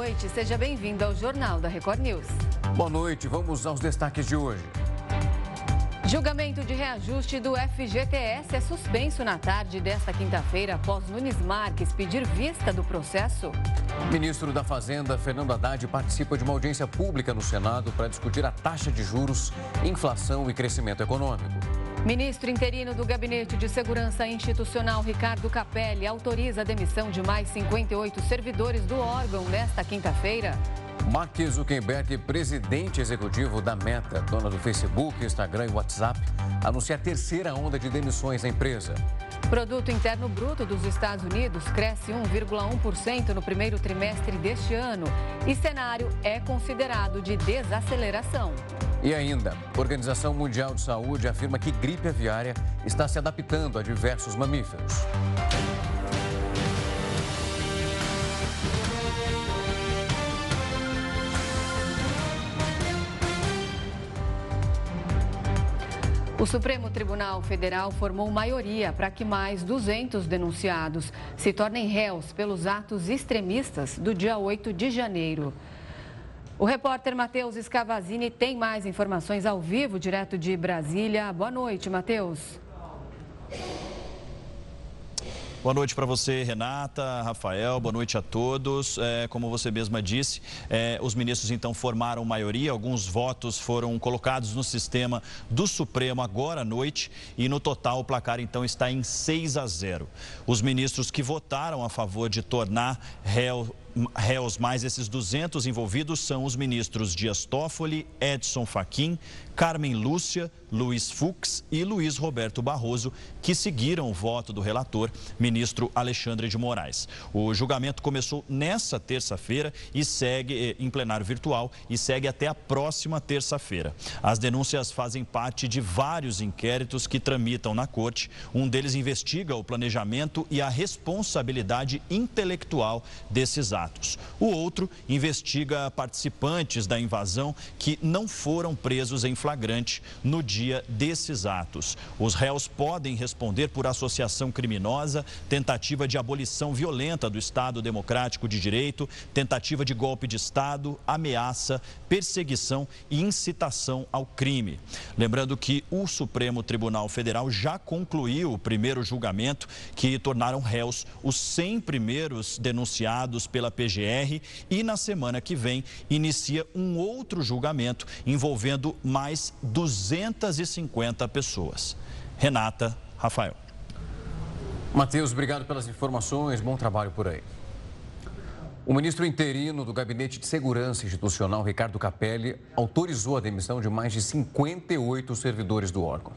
noite, seja bem-vindo ao Jornal da Record News. Boa noite, vamos aos destaques de hoje. Julgamento de reajuste do FGTS é suspenso na tarde desta quinta-feira após Nunes Marques pedir vista do processo. Ministro da Fazenda, Fernando Haddad, participa de uma audiência pública no Senado para discutir a taxa de juros, inflação e crescimento econômico. Ministro interino do Gabinete de Segurança Institucional, Ricardo Capelli, autoriza a demissão de mais 58 servidores do órgão nesta quinta-feira. Mark Zuckerberg, presidente executivo da Meta, dona do Facebook, Instagram e WhatsApp, anuncia a terceira onda de demissões na empresa. Produto Interno Bruto dos Estados Unidos cresce 1,1% no primeiro trimestre deste ano e cenário é considerado de desaceleração. E ainda, a Organização Mundial de Saúde afirma que gripe aviária está se adaptando a diversos mamíferos. O Supremo Tribunal Federal formou maioria para que mais 200 denunciados se tornem réus pelos atos extremistas do dia 8 de janeiro. O repórter Matheus Escavazini tem mais informações ao vivo, direto de Brasília. Boa noite, Matheus. Boa noite para você, Renata, Rafael, boa noite a todos. É, como você mesma disse, é, os ministros então formaram maioria, alguns votos foram colocados no sistema do Supremo agora à noite e no total o placar então está em 6 a 0. Os ministros que votaram a favor de tornar réu réus mais esses 200 envolvidos são os ministros Dias Toffoli, Edson Fachin, Carmen Lúcia, Luiz Fux e Luiz Roberto Barroso, que seguiram o voto do relator, ministro Alexandre de Moraes. O julgamento começou nessa terça-feira e segue eh, em plenário virtual e segue até a próxima terça-feira. As denúncias fazem parte de vários inquéritos que tramitam na corte. Um deles investiga o planejamento e a responsabilidade intelectual desses atos. O outro investiga participantes da invasão que não foram presos em flagrante no dia desses atos. Os réus podem responder por associação criminosa, tentativa de abolição violenta do Estado Democrático de Direito, tentativa de golpe de Estado, ameaça, perseguição e incitação ao crime. Lembrando que o Supremo Tribunal Federal já concluiu o primeiro julgamento que tornaram réus os 100 primeiros denunciados pela PGR e na semana que vem inicia um outro julgamento envolvendo mais 250 pessoas. Renata, Rafael. Matheus, obrigado pelas informações. Bom trabalho por aí. O ministro interino do Gabinete de Segurança Institucional, Ricardo Capelli, autorizou a demissão de mais de 58 servidores do órgão.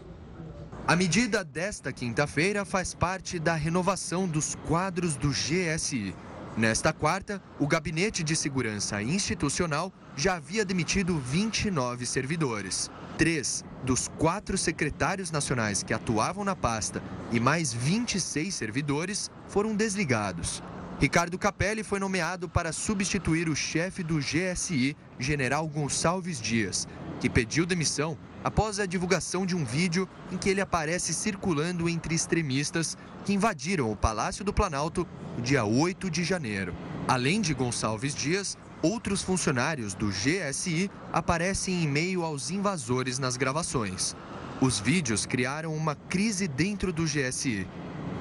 A medida desta quinta-feira faz parte da renovação dos quadros do GSI. Nesta quarta, o Gabinete de Segurança Institucional já havia demitido 29 servidores. Três dos quatro secretários nacionais que atuavam na pasta e mais 26 servidores foram desligados. Ricardo Capelli foi nomeado para substituir o chefe do GSI, General Gonçalves Dias, que pediu demissão após a divulgação de um vídeo em que ele aparece circulando entre extremistas que invadiram o Palácio do Planalto no dia 8 de janeiro. Além de Gonçalves Dias, outros funcionários do GSI aparecem em meio aos invasores nas gravações. Os vídeos criaram uma crise dentro do GSI.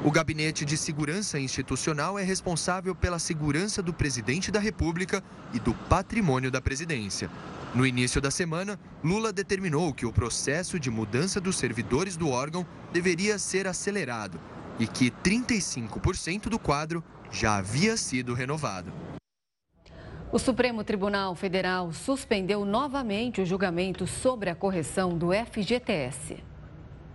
O Gabinete de Segurança Institucional é responsável pela segurança do presidente da República e do patrimônio da presidência. No início da semana, Lula determinou que o processo de mudança dos servidores do órgão deveria ser acelerado e que 35% do quadro já havia sido renovado. O Supremo Tribunal Federal suspendeu novamente o julgamento sobre a correção do FGTS.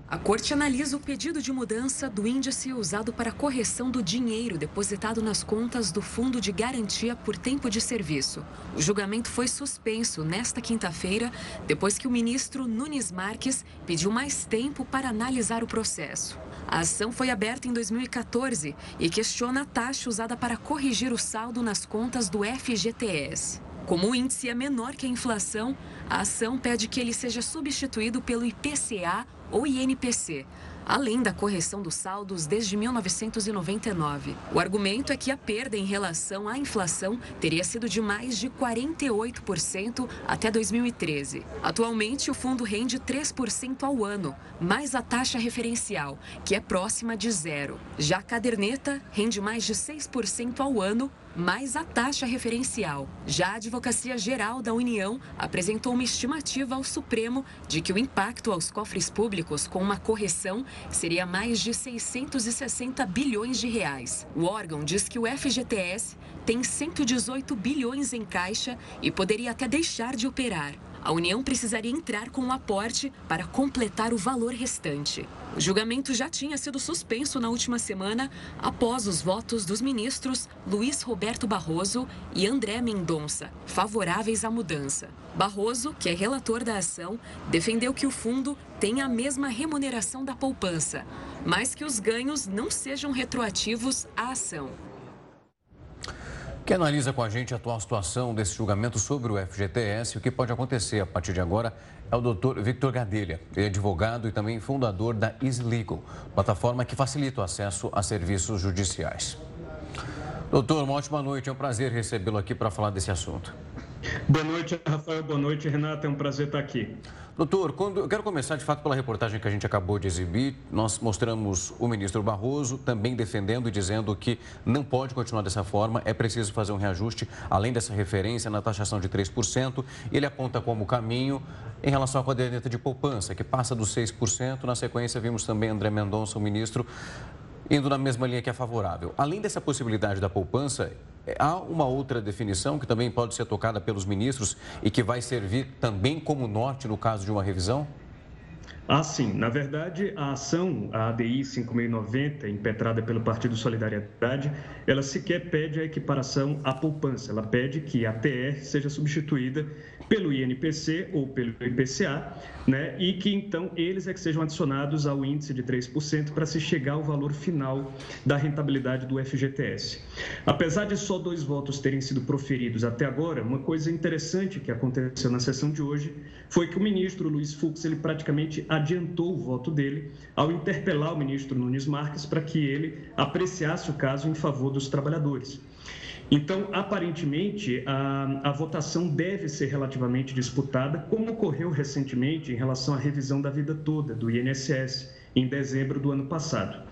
A corte analisa o pedido de mudança do índice usado para correção do dinheiro depositado nas contas do Fundo de Garantia por Tempo de Serviço. O julgamento foi suspenso nesta quinta-feira, depois que o ministro Nunes Marques pediu mais tempo para analisar o processo. A ação foi aberta em 2014 e questiona a taxa usada para corrigir o saldo nas contas do FGTS. Como o índice é menor que a inflação, a ação pede que ele seja substituído pelo IPCA ou INPC. além da correção dos saldos desde 1999. O argumento é que a perda em relação à inflação teria sido de mais de 48% até 2013. Atualmente, o fundo rende 3% ao ano, mais a taxa referencial, que é próxima de zero. Já a caderneta rende mais de 6% ao ano, mais a taxa referencial. Já a Advocacia Geral da União apresentou uma estimativa ao Supremo de que o impacto aos cofres públicos com uma correção seria mais de 660 bilhões de reais. O órgão diz que o FGTS tem 118 bilhões em caixa e poderia até deixar de operar. A União precisaria entrar com um aporte para completar o valor restante. O julgamento já tinha sido suspenso na última semana após os votos dos ministros Luiz Roberto Barroso e André Mendonça, favoráveis à mudança. Barroso, que é relator da ação, defendeu que o fundo tenha a mesma remuneração da poupança, mas que os ganhos não sejam retroativos à ação. Quem analisa com a gente a atual situação desse julgamento sobre o FGTS e o que pode acontecer a partir de agora é o doutor Victor Gadelha. É advogado e também fundador da Easy Legal, plataforma que facilita o acesso a serviços judiciais. Doutor, uma ótima noite. É um prazer recebê-lo aqui para falar desse assunto. Boa noite, Rafael. Boa noite, Renata. É um prazer estar aqui. Doutor, quando, eu quero começar de fato pela reportagem que a gente acabou de exibir. Nós mostramos o ministro Barroso também defendendo e dizendo que não pode continuar dessa forma, é preciso fazer um reajuste, além dessa referência na taxação de 3%. Ele aponta como caminho em relação à caderneta de poupança, que passa dos 6%. Na sequência, vimos também André Mendonça, o ministro, indo na mesma linha que é favorável. Além dessa possibilidade da poupança, é, há uma outra definição que também pode ser tocada pelos ministros e que vai servir também como norte no caso de uma revisão? Ah, sim. Na verdade, a ação, a ADI 5690, impetrada pelo Partido Solidariedade, ela sequer pede a equiparação à poupança. Ela pede que a TR seja substituída pelo INPC ou pelo IPCA, né? e que então eles é que sejam adicionados ao índice de 3% para se chegar ao valor final da rentabilidade do FGTS. Apesar de só dois votos terem sido proferidos até agora, uma coisa interessante que aconteceu na sessão de hoje foi que o ministro Luiz Fux ele praticamente adiantou o voto dele ao interpelar o ministro Nunes Marques para que ele apreciasse o caso em favor dos trabalhadores. Então, aparentemente, a, a, votação deve ser relativamente disputada, como ocorreu recentemente em relação à revisão da vida toda do INSS, em dezembro do ano passado.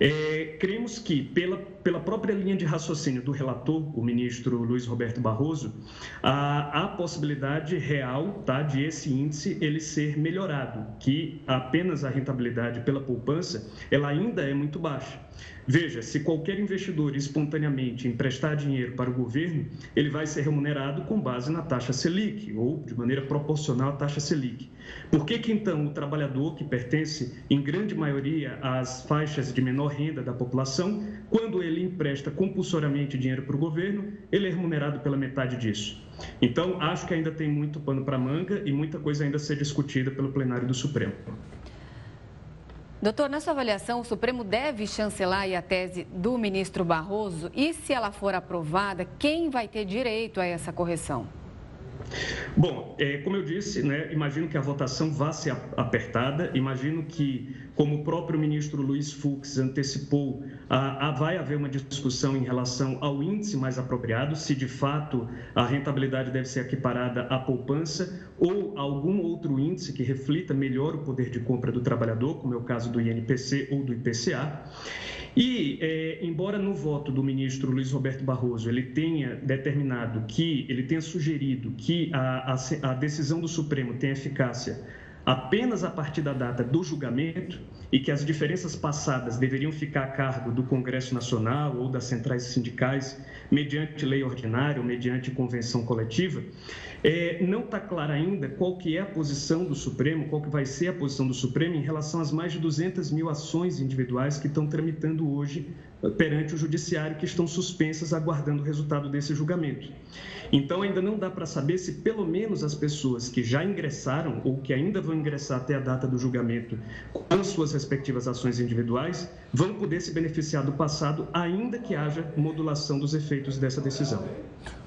É, cremos que, pela, pela própria linha de raciocínio do relator, o ministro Luiz Roberto Barroso, há, há possibilidade real tá, de esse índice ele ser melhorado, que apenas a rentabilidade pela poupança ela ainda é muito baixa. Veja, se qualquer investidor espontaneamente emprestar dinheiro para o governo, ele vai ser remunerado com base na taxa Selic ou de maneira proporcional à taxa Selic. Por que, que então o trabalhador que pertence, em grande maioria, às faixas de menor renda da população, quando ele empresta compulsoriamente dinheiro para o governo, ele é remunerado pela metade disso? Então, acho que ainda tem muito pano para manga e muita coisa ainda a ser discutida pelo plenário do Supremo. Doutor, na sua avaliação, o Supremo deve chancelar a tese do ministro Barroso e, se ela for aprovada, quem vai ter direito a essa correção? Bom, é, como eu disse, né, imagino que a votação vá ser apertada, imagino que, como o próprio ministro Luiz Fux antecipou, a, a, vai haver uma discussão em relação ao índice mais apropriado, se de fato a rentabilidade deve ser equiparada à poupança ou algum outro índice que reflita melhor o poder de compra do trabalhador, como é o caso do INPC ou do IPCA. E, é, embora no voto do ministro Luiz Roberto Barroso ele tenha determinado que, ele tenha sugerido que a, a, a decisão do Supremo tenha eficácia apenas a partir da data do julgamento e que as diferenças passadas deveriam ficar a cargo do Congresso Nacional ou das centrais sindicais, mediante lei ordinária ou mediante convenção coletiva, é, não está clara ainda qual que é a posição do Supremo, qual que vai ser a posição do Supremo em relação às mais de 200 mil ações individuais que estão tramitando hoje perante o Judiciário, que estão suspensas aguardando o resultado desse julgamento. Então, ainda não dá para saber se pelo menos as pessoas que já ingressaram ou que ainda vão ingressar até a data do julgamento com as suas respectivas ações individuais vão poder se beneficiar do passado, ainda que haja modulação dos efeitos dessa decisão.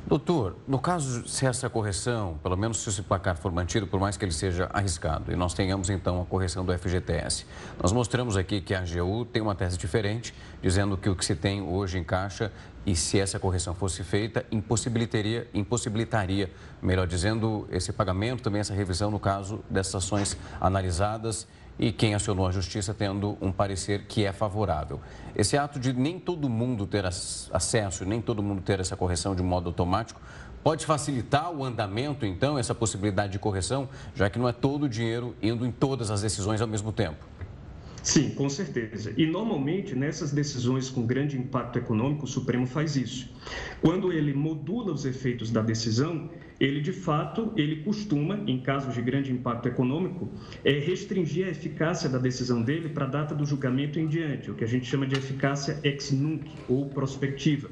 Doutor, no caso se essa correção, pelo menos se esse placar for mantido, por mais que ele seja arriscado, e nós tenhamos então a correção do FGTS, nós mostramos aqui que a AGU tem uma tese diferente, dizendo que o que se tem hoje em caixa, e se essa correção fosse feita, impossibilitaria, impossibilitaria, melhor dizendo, esse pagamento, também essa revisão no caso dessas ações analisadas e quem acionou a justiça tendo um parecer que é favorável. Esse ato de nem todo mundo ter acesso, nem todo mundo ter essa correção de modo automático, pode facilitar o andamento, então, essa possibilidade de correção, já que não é todo o dinheiro indo em todas as decisões ao mesmo tempo. Sim, com certeza. E normalmente nessas decisões com grande impacto econômico, o Supremo faz isso. Quando ele modula os efeitos da decisão, ele de fato, ele costuma, em casos de grande impacto econômico, é, restringir a eficácia da decisão dele para a data do julgamento em diante, o que a gente chama de eficácia ex nunc ou prospectiva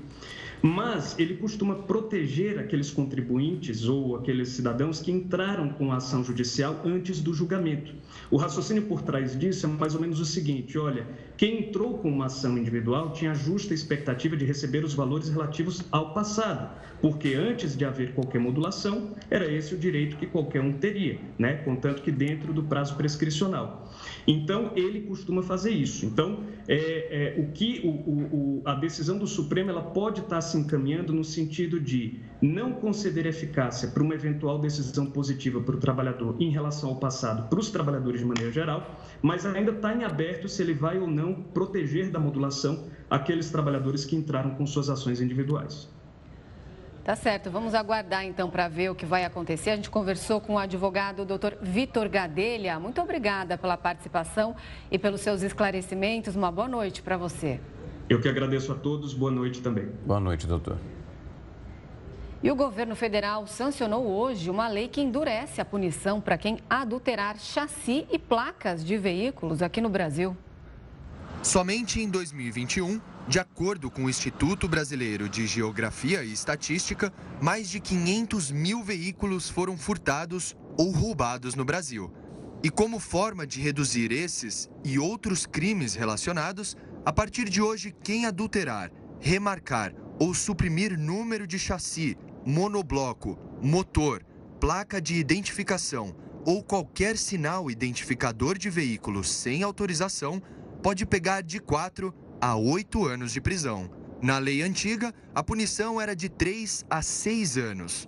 mas ele costuma proteger aqueles contribuintes ou aqueles cidadãos que entraram com a ação judicial antes do julgamento. O raciocínio por trás disso é mais ou menos o seguinte: olha, quem entrou com uma ação individual tinha justa expectativa de receber os valores relativos ao passado, porque antes de haver qualquer modulação, era esse o direito que qualquer um teria, né? contanto que dentro do prazo prescricional. Então, ele costuma fazer isso. Então, é, é o que o, o, a decisão do Supremo ela pode estar se encaminhando no sentido de não conceder eficácia para uma eventual decisão positiva para o trabalhador em relação ao passado, para os trabalhadores de maneira geral, mas ainda está em aberto se ele vai ou não proteger da modulação aqueles trabalhadores que entraram com suas ações individuais. Tá certo, vamos aguardar então para ver o que vai acontecer. A gente conversou com o advogado Dr. Vitor Gadelha. Muito obrigada pela participação e pelos seus esclarecimentos. Uma boa noite para você. Eu que agradeço a todos. Boa noite também. Boa noite, doutor. E o governo federal sancionou hoje uma lei que endurece a punição para quem adulterar chassi e placas de veículos aqui no Brasil. Somente em 2021, de acordo com o Instituto Brasileiro de Geografia e Estatística, mais de 500 mil veículos foram furtados ou roubados no Brasil. E como forma de reduzir esses e outros crimes relacionados, a partir de hoje, quem adulterar, remarcar ou suprimir número de chassi, monobloco, motor, placa de identificação ou qualquer sinal identificador de veículo sem autorização pode pegar de 4 a 8 anos de prisão. Na lei antiga, a punição era de 3 a 6 anos.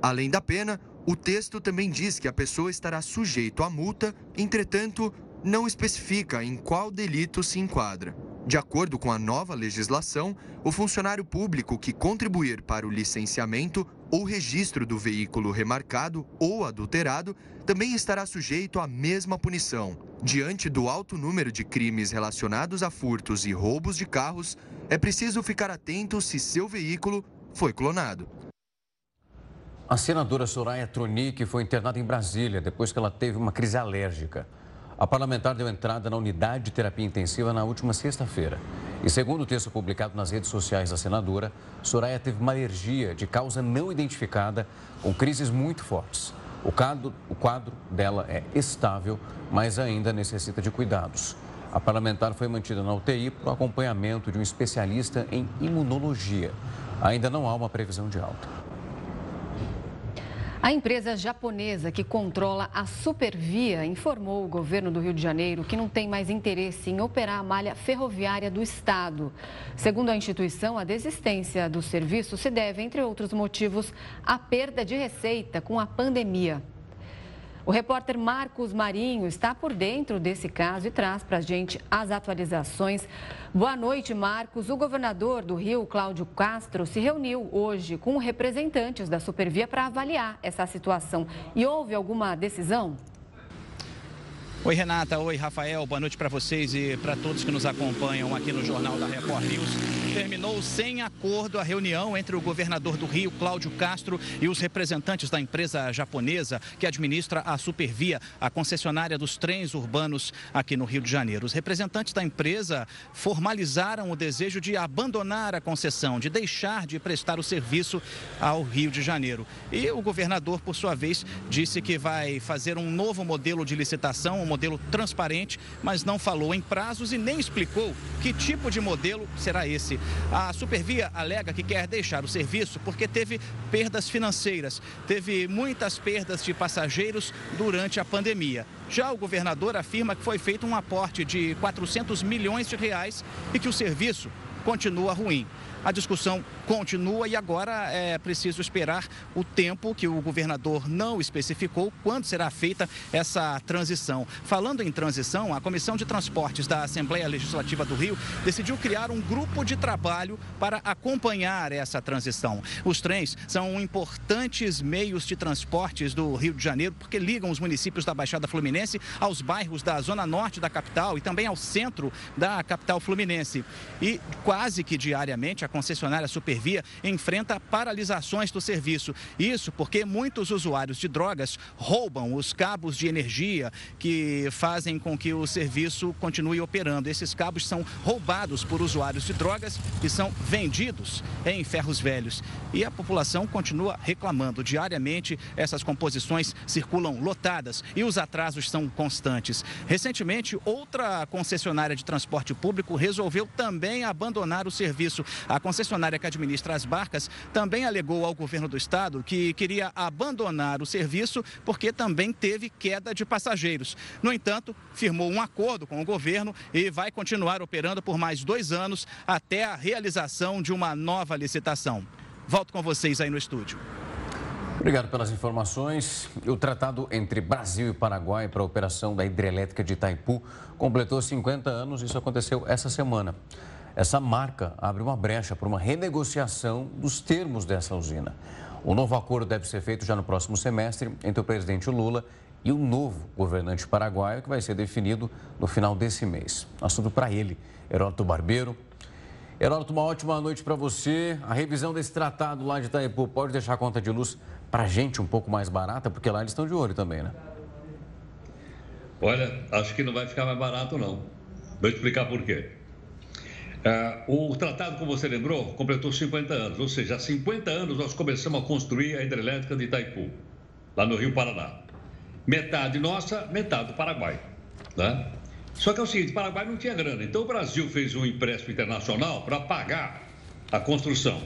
Além da pena, o texto também diz que a pessoa estará sujeito a multa, entretanto, não especifica em qual delito se enquadra. De acordo com a nova legislação, o funcionário público que contribuir para o licenciamento ou registro do veículo remarcado ou adulterado também estará sujeito à mesma punição. Diante do alto número de crimes relacionados a furtos e roubos de carros, é preciso ficar atento se seu veículo foi clonado. A senadora Soraya Tronic foi internada em Brasília depois que ela teve uma crise alérgica. A parlamentar deu entrada na unidade de terapia intensiva na última sexta-feira. E segundo o texto publicado nas redes sociais da senadora, Soraya teve uma alergia de causa não identificada, com crises muito fortes. O quadro, o quadro dela é estável, mas ainda necessita de cuidados. A parlamentar foi mantida na UTI o acompanhamento de um especialista em imunologia. Ainda não há uma previsão de alta. A empresa japonesa que controla a Supervia informou o governo do Rio de Janeiro que não tem mais interesse em operar a malha ferroviária do estado. Segundo a instituição, a desistência do serviço se deve, entre outros motivos, à perda de receita com a pandemia. O repórter Marcos Marinho está por dentro desse caso e traz para a gente as atualizações. Boa noite, Marcos. O governador do Rio, Cláudio Castro, se reuniu hoje com representantes da Supervia para avaliar essa situação. E houve alguma decisão? Oi, Renata. Oi, Rafael. Boa noite para vocês e para todos que nos acompanham aqui no Jornal da Record News. Terminou sem acordo a reunião entre o governador do Rio, Cláudio Castro, e os representantes da empresa japonesa que administra a Supervia, a concessionária dos trens urbanos aqui no Rio de Janeiro. Os representantes da empresa formalizaram o desejo de abandonar a concessão, de deixar de prestar o serviço ao Rio de Janeiro. E o governador, por sua vez, disse que vai fazer um novo modelo de licitação, modelo transparente, mas não falou em prazos e nem explicou que tipo de modelo será esse. A Supervia alega que quer deixar o serviço porque teve perdas financeiras, teve muitas perdas de passageiros durante a pandemia. Já o governador afirma que foi feito um aporte de 400 milhões de reais e que o serviço continua ruim. A discussão continua e agora é preciso esperar o tempo que o governador não especificou quando será feita essa transição. Falando em transição, a Comissão de Transportes da Assembleia Legislativa do Rio decidiu criar um grupo de trabalho para acompanhar essa transição. Os trens são importantes meios de transportes do Rio de Janeiro porque ligam os municípios da Baixada Fluminense aos bairros da zona norte da capital e também ao centro da capital fluminense. E quase que diariamente a concessionária Enfrenta paralisações do serviço. Isso porque muitos usuários de drogas roubam os cabos de energia que fazem com que o serviço continue operando. Esses cabos são roubados por usuários de drogas e são vendidos em ferros velhos. E a população continua reclamando. Diariamente, essas composições circulam lotadas e os atrasos são constantes. Recentemente, outra concessionária de transporte público resolveu também abandonar o serviço. A concessionária que administra as barcas também alegou ao governo do estado que queria abandonar o serviço porque também teve queda de passageiros. No entanto, firmou um acordo com o governo e vai continuar operando por mais dois anos até a realização de uma nova licitação. Volto com vocês aí no estúdio. Obrigado pelas informações. O tratado entre Brasil e Paraguai para a operação da hidrelétrica de Itaipu completou 50 anos. Isso aconteceu essa semana. Essa marca abre uma brecha para uma renegociação dos termos dessa usina. O novo acordo deve ser feito já no próximo semestre entre o presidente Lula e o novo governante paraguaio, que vai ser definido no final desse mês. Assunto para ele, Heródoto Barbeiro. Heródoto, uma ótima noite para você. A revisão desse tratado lá de Itaipu pode deixar a conta de luz para a gente um pouco mais barata, porque lá eles estão de olho também, né? Olha, acho que não vai ficar mais barato, não. Vou explicar por quê. Uh, o tratado, como você lembrou, completou 50 anos, ou seja, há 50 anos nós começamos a construir a hidrelétrica de Itaipu, lá no Rio Paraná. Metade nossa, metade do Paraguai. Né? Só que é o seguinte: o Paraguai não tinha grana, então o Brasil fez um empréstimo internacional para pagar a construção.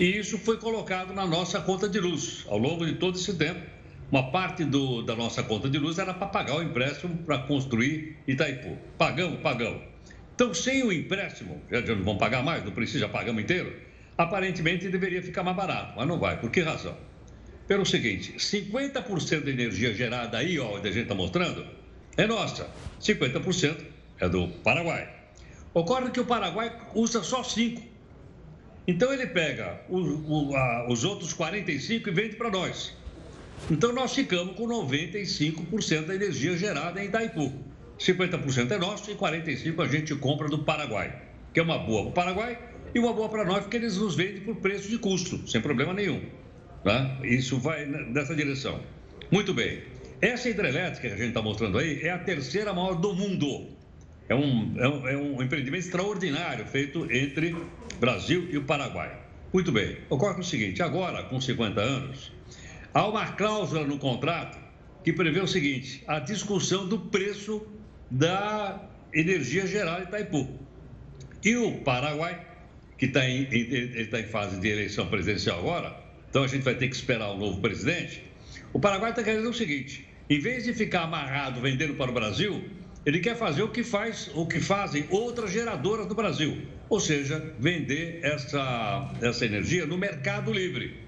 E isso foi colocado na nossa conta de luz. Ao longo de todo esse tempo, uma parte do, da nossa conta de luz era para pagar o empréstimo para construir Itaipu. Pagamos, pagamos. Então, sem o empréstimo, já não vão pagar mais, não precisa, pagamos inteiro, aparentemente deveria ficar mais barato, mas não vai. Por que razão? Pelo seguinte, 50% da energia gerada aí, ó, onde a gente está mostrando, é nossa. 50% é do Paraguai. Ocorre que o Paraguai usa só 5%. Então ele pega o, o, a, os outros 45% e vende para nós. Então nós ficamos com 95% da energia gerada em Itaipu. 50% é nosso e 45% a gente compra do Paraguai, que é uma boa para o Paraguai e uma boa para nós, porque eles nos vendem por preço de custo, sem problema nenhum. Tá? Isso vai nessa direção. Muito bem. Essa hidrelétrica que a gente está mostrando aí é a terceira maior do mundo. É um, é um, é um empreendimento extraordinário feito entre Brasil e o Paraguai. Muito bem. Ocorre o seguinte: agora, com 50 anos, há uma cláusula no contrato que prevê o seguinte: a discussão do preço da energia geral de Itaipu. E o Paraguai, que está em, tá em fase de eleição presidencial agora, então a gente vai ter que esperar o novo presidente. O Paraguai está querendo o seguinte: em vez de ficar amarrado vendendo para o Brasil, ele quer fazer o que faz, o que fazem outras geradoras do Brasil, ou seja, vender essa, essa energia no mercado livre.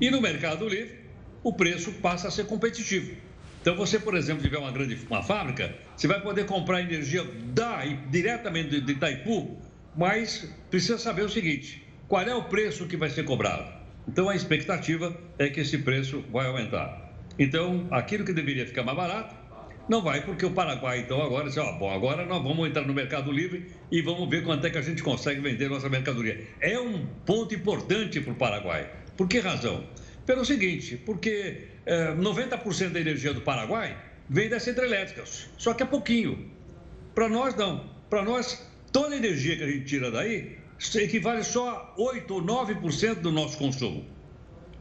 E no mercado livre, o preço passa a ser competitivo. Então, você, por exemplo, tiver uma grande uma fábrica, você vai poder comprar energia da, diretamente de Itaipu, mas precisa saber o seguinte: qual é o preço que vai ser cobrado? Então, a expectativa é que esse preço vai aumentar. Então, aquilo que deveria ficar mais barato, não vai, porque o Paraguai, então, agora, ó, bom, agora nós vamos entrar no Mercado Livre e vamos ver quanto é que a gente consegue vender nossa mercadoria. É um ponto importante para o Paraguai. Por que razão? Pelo seguinte, porque é, 90% da energia do Paraguai vem dessa hidrelétrica, só que é pouquinho. Para nós, não. Para nós, toda a energia que a gente tira daí equivale só a 8 ou 9% do nosso consumo.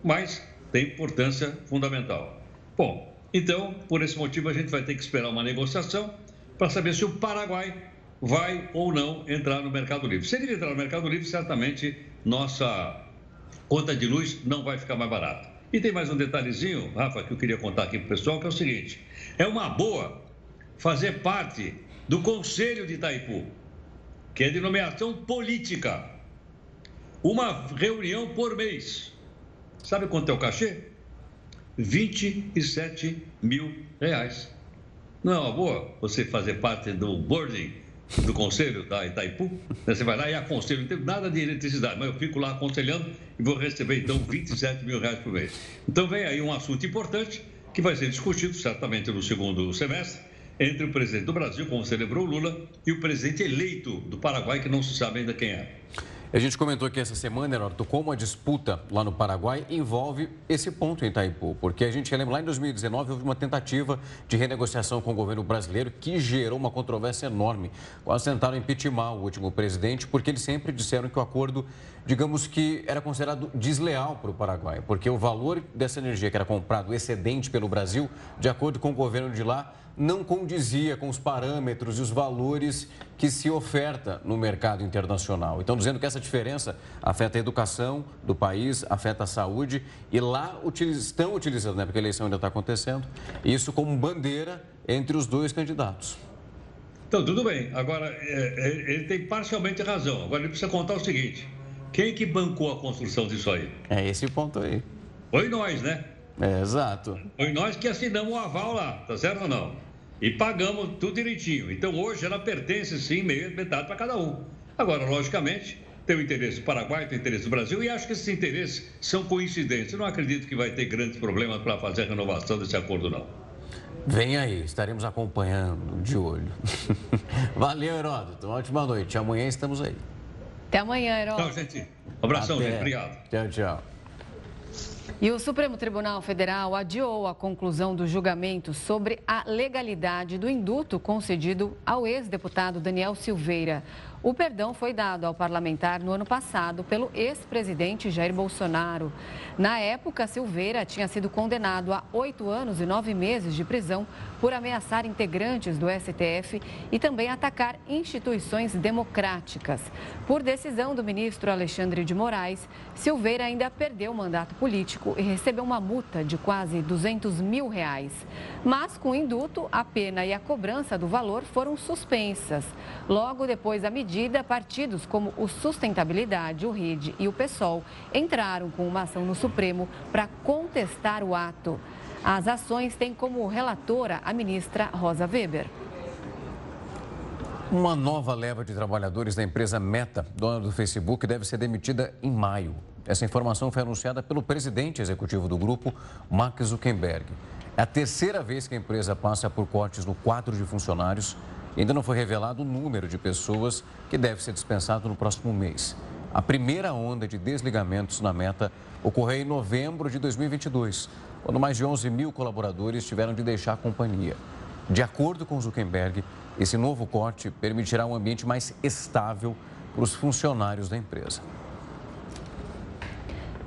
Mas tem importância fundamental. Bom, Então, por esse motivo, a gente vai ter que esperar uma negociação para saber se o Paraguai vai ou não entrar no Mercado Livre. Se ele entrar no Mercado Livre, certamente nossa conta de luz não vai ficar mais barata. E tem mais um detalhezinho, Rafa, que eu queria contar aqui para o pessoal, que é o seguinte: é uma boa fazer parte do Conselho de Itaipu, que é de nomeação política. Uma reunião por mês. Sabe quanto é o cachê? 27 mil reais. Não é uma boa você fazer parte do boarding do conselho da Itaipu? Você vai lá e aconselha, não tem nada de eletricidade, mas eu fico lá aconselhando e vou receber então 27 mil reais por mês. Então vem aí um assunto importante que vai ser discutido certamente no segundo semestre entre o presidente do Brasil, como celebrou Lula, e o presidente eleito do Paraguai, que não se sabe ainda quem é. A gente comentou aqui essa semana, Heródoto, como a disputa lá no Paraguai envolve esse ponto em Itaipu, porque a gente lembra lá em 2019 houve uma tentativa de renegociação com o governo brasileiro que gerou uma controvérsia enorme. Quase tentaram impeachment o último presidente, porque eles sempre disseram que o acordo, digamos que era considerado desleal para o Paraguai, porque o valor dessa energia que era comprado excedente pelo Brasil, de acordo com o governo de lá, não condizia com os parâmetros e os valores que se oferta no mercado internacional. Então, dizendo que essa diferença afeta a educação do país, afeta a saúde, e lá estão utilizando, né, porque a eleição ainda está acontecendo, isso como bandeira entre os dois candidatos. Então, tudo bem. Agora, é, é, ele tem parcialmente razão. Agora, ele precisa contar o seguinte: quem que bancou a construção disso aí? É esse ponto aí. Foi nós, né? É, exato. Foi nós que assinamos o aval lá, tá certo ou não? E pagamos tudo direitinho. Então hoje ela pertence sim, meio metade para cada um. Agora, logicamente, tem o interesse do Paraguai, tem o interesse do Brasil e acho que esses interesses são coincidentes. Eu não acredito que vai ter grandes problemas para fazer a renovação desse acordo, não. Vem aí, estaremos acompanhando de olho. Valeu, Heródoto. Uma ótima noite. Amanhã estamos aí. Até amanhã, Heródoto. Tchau, gente. Um abração, Até. gente. Obrigado. Tchau, tchau. E o Supremo Tribunal Federal adiou a conclusão do julgamento sobre a legalidade do induto concedido ao ex-deputado Daniel Silveira. O perdão foi dado ao parlamentar no ano passado pelo ex-presidente Jair Bolsonaro. Na época, Silveira tinha sido condenado a oito anos e nove meses de prisão por ameaçar integrantes do STF e também atacar instituições democráticas. Por decisão do ministro Alexandre de Moraes, Silveira ainda perdeu o mandato político e recebeu uma multa de quase 200 mil reais. Mas, com induto, a pena e a cobrança do valor foram suspensas. Logo depois da medida, medida, partidos como o Sustentabilidade, o RID e o PSOL entraram com uma ação no Supremo para contestar o ato. As ações têm como relatora a ministra Rosa Weber. Uma nova leva de trabalhadores da empresa Meta, dona do Facebook, deve ser demitida em maio. Essa informação foi anunciada pelo presidente executivo do grupo, Mark Zuckerberg. É a terceira vez que a empresa passa por cortes no quadro de funcionários Ainda não foi revelado o número de pessoas que deve ser dispensado no próximo mês. A primeira onda de desligamentos na meta ocorreu em novembro de 2022, quando mais de 11 mil colaboradores tiveram de deixar a companhia. De acordo com Zuckerberg, esse novo corte permitirá um ambiente mais estável para os funcionários da empresa.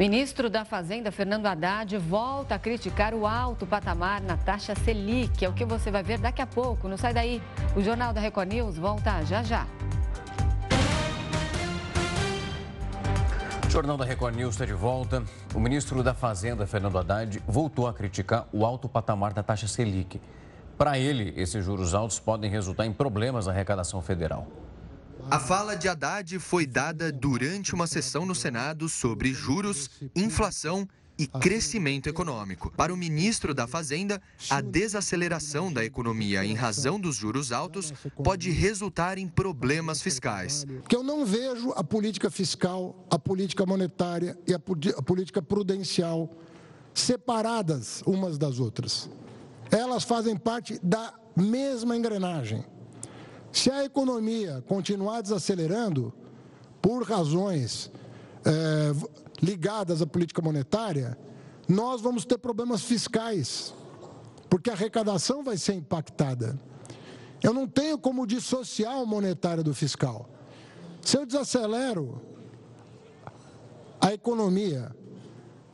Ministro da Fazenda, Fernando Haddad, volta a criticar o alto patamar na taxa Selic. É o que você vai ver daqui a pouco. Não sai daí. O Jornal da Record News volta já já. O Jornal da Record News está de volta. O ministro da Fazenda, Fernando Haddad, voltou a criticar o alto patamar da taxa Selic. Para ele, esses juros altos podem resultar em problemas na arrecadação federal. A fala de Haddad foi dada durante uma sessão no Senado sobre juros, inflação e crescimento econômico. Para o ministro da Fazenda, a desaceleração da economia em razão dos juros altos pode resultar em problemas fiscais. Que eu não vejo a política fiscal, a política monetária e a política prudencial separadas umas das outras. Elas fazem parte da mesma engrenagem. Se a economia continuar desacelerando por razões é, ligadas à política monetária, nós vamos ter problemas fiscais, porque a arrecadação vai ser impactada. Eu não tenho como dissociar o monetário do fiscal. Se eu desacelero a economia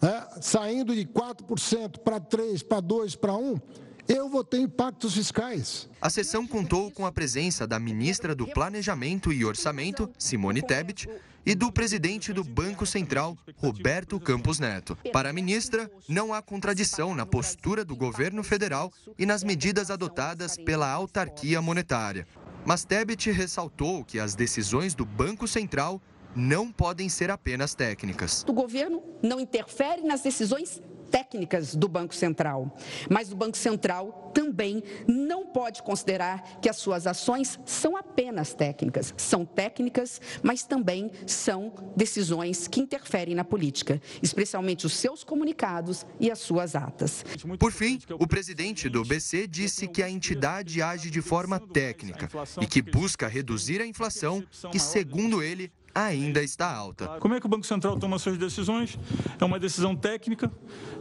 né, saindo de 4% para 3%, para 2%, para 1%, eu vou ter impactos fiscais. A sessão contou com a presença da ministra do Planejamento e Orçamento, Simone Tebet, e do presidente do Banco Central, Roberto Campos Neto. Para a ministra, não há contradição na postura do governo federal e nas medidas adotadas pela autarquia monetária. Mas Tebet ressaltou que as decisões do Banco Central não podem ser apenas técnicas. O governo não interfere nas decisões técnicas do Banco Central. Mas o Banco Central também não pode considerar que as suas ações são apenas técnicas. São técnicas, mas também são decisões que interferem na política, especialmente os seus comunicados e as suas atas. Por fim, o presidente do BC disse que a entidade age de forma técnica e que busca reduzir a inflação, que, segundo ele, ainda está alta. Como é que o Banco Central toma suas decisões? É uma decisão técnica.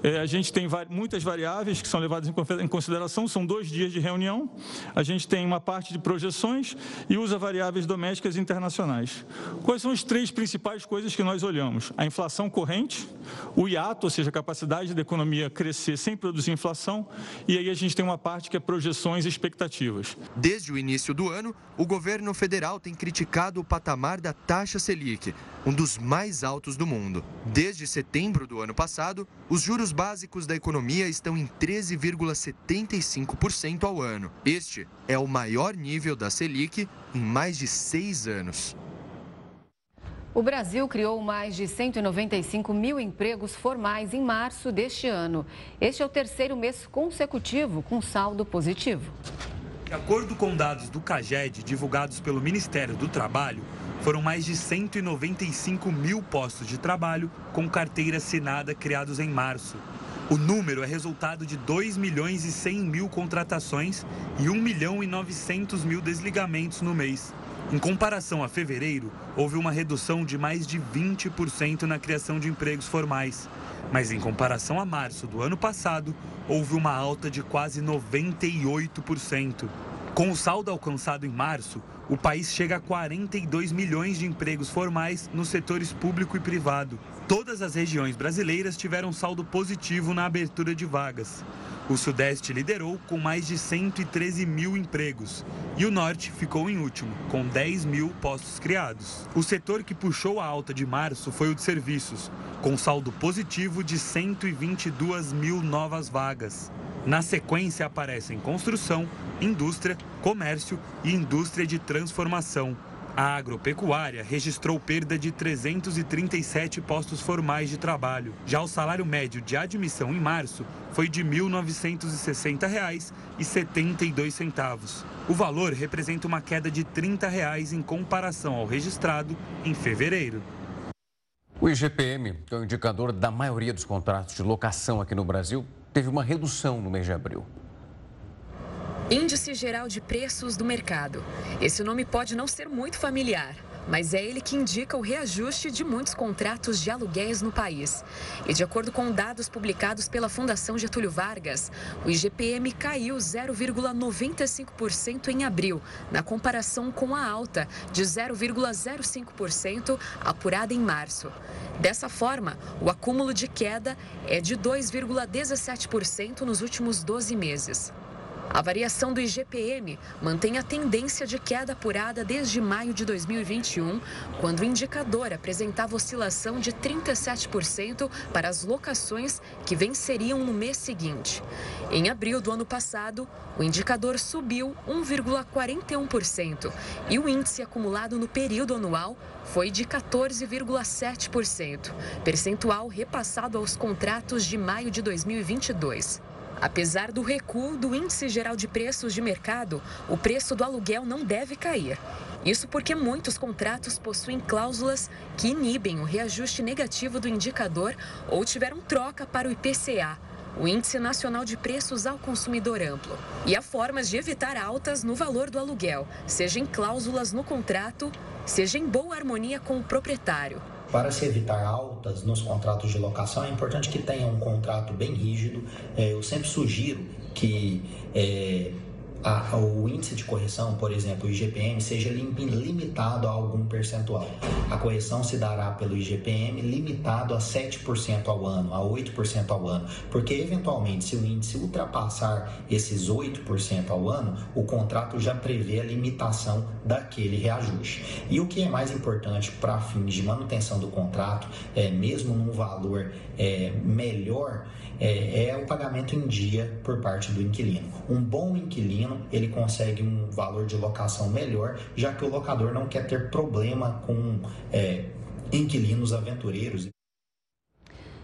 É, a gente tem muitas variáveis que são levadas em consideração, são dois dias de reunião. A gente tem uma parte de projeções e usa variáveis domésticas e internacionais. Quais são as três principais coisas que nós olhamos? A inflação corrente, o hiato, ou seja, a capacidade da economia crescer sem produzir inflação, e aí a gente tem uma parte que é projeções e expectativas. Desde o início do ano, o governo federal tem criticado o patamar da taxa Selic, um dos mais altos do mundo. Desde setembro do ano passado, os juros básicos da economia estão em 13,75% ao ano. Este é o maior nível da Selic em mais de seis anos. O Brasil criou mais de 195 mil empregos formais em março deste ano. Este é o terceiro mês consecutivo com saldo positivo. De acordo com dados do CAGED divulgados pelo Ministério do Trabalho, foram mais de 195 mil postos de trabalho com carteira assinada criados em março. O número é resultado de 2 milhões e 100 mil contratações e 1 milhão e 900 mil desligamentos no mês. Em comparação a fevereiro, houve uma redução de mais de 20% na criação de empregos formais. Mas em comparação a março do ano passado, houve uma alta de quase 98%. Com o saldo alcançado em março, o país chega a 42 milhões de empregos formais nos setores público e privado. Todas as regiões brasileiras tiveram saldo positivo na abertura de vagas. O Sudeste liderou com mais de 113 mil empregos e o Norte ficou em último, com 10 mil postos criados. O setor que puxou a alta de março foi o de serviços, com saldo positivo de 122 mil novas vagas. Na sequência aparecem construção, indústria, comércio e indústria de transformação. A agropecuária registrou perda de 337 postos formais de trabalho. Já o salário médio de admissão em março foi de R$ 1.960,72. O valor representa uma queda de 30 reais em comparação ao registrado em fevereiro. O IGPM, que é o indicador da maioria dos contratos de locação aqui no Brasil, teve uma redução no mês de abril. Índice Geral de Preços do Mercado. Esse nome pode não ser muito familiar, mas é ele que indica o reajuste de muitos contratos de aluguéis no país. E de acordo com dados publicados pela Fundação Getúlio Vargas, o IGPM caiu 0,95% em abril, na comparação com a alta de 0,05% apurada em março. Dessa forma, o acúmulo de queda é de 2,17% nos últimos 12 meses. A variação do IGPM mantém a tendência de queda apurada desde maio de 2021, quando o indicador apresentava oscilação de 37% para as locações que venceriam no mês seguinte. Em abril do ano passado, o indicador subiu 1,41% e o índice acumulado no período anual foi de 14,7%, percentual repassado aos contratos de maio de 2022. Apesar do recuo do Índice Geral de Preços de Mercado, o preço do aluguel não deve cair. Isso porque muitos contratos possuem cláusulas que inibem o reajuste negativo do indicador ou tiveram troca para o IPCA, o Índice Nacional de Preços ao Consumidor Amplo. E há formas de evitar altas no valor do aluguel, seja em cláusulas no contrato, seja em boa harmonia com o proprietário. Para se evitar altas nos contratos de locação, é importante que tenha um contrato bem rígido. É, eu sempre sugiro que é, a, o índice de correção, por exemplo, o IGPM, seja limitado a algum percentual. A correção se dará pelo IGPM limitado a 7% ao ano, a 8% ao ano, porque eventualmente, se o índice ultrapassar esses 8% ao ano, o contrato já prevê a limitação daquele reajuste. E o que é mais importante para fins de manutenção do contrato, é, mesmo num valor é, melhor, é, é, o pagamento em dia por parte do inquilino. Um bom inquilino ele consegue um valor de locação melhor, já que o locador não quer ter problema com é, inquilinos aventureiros.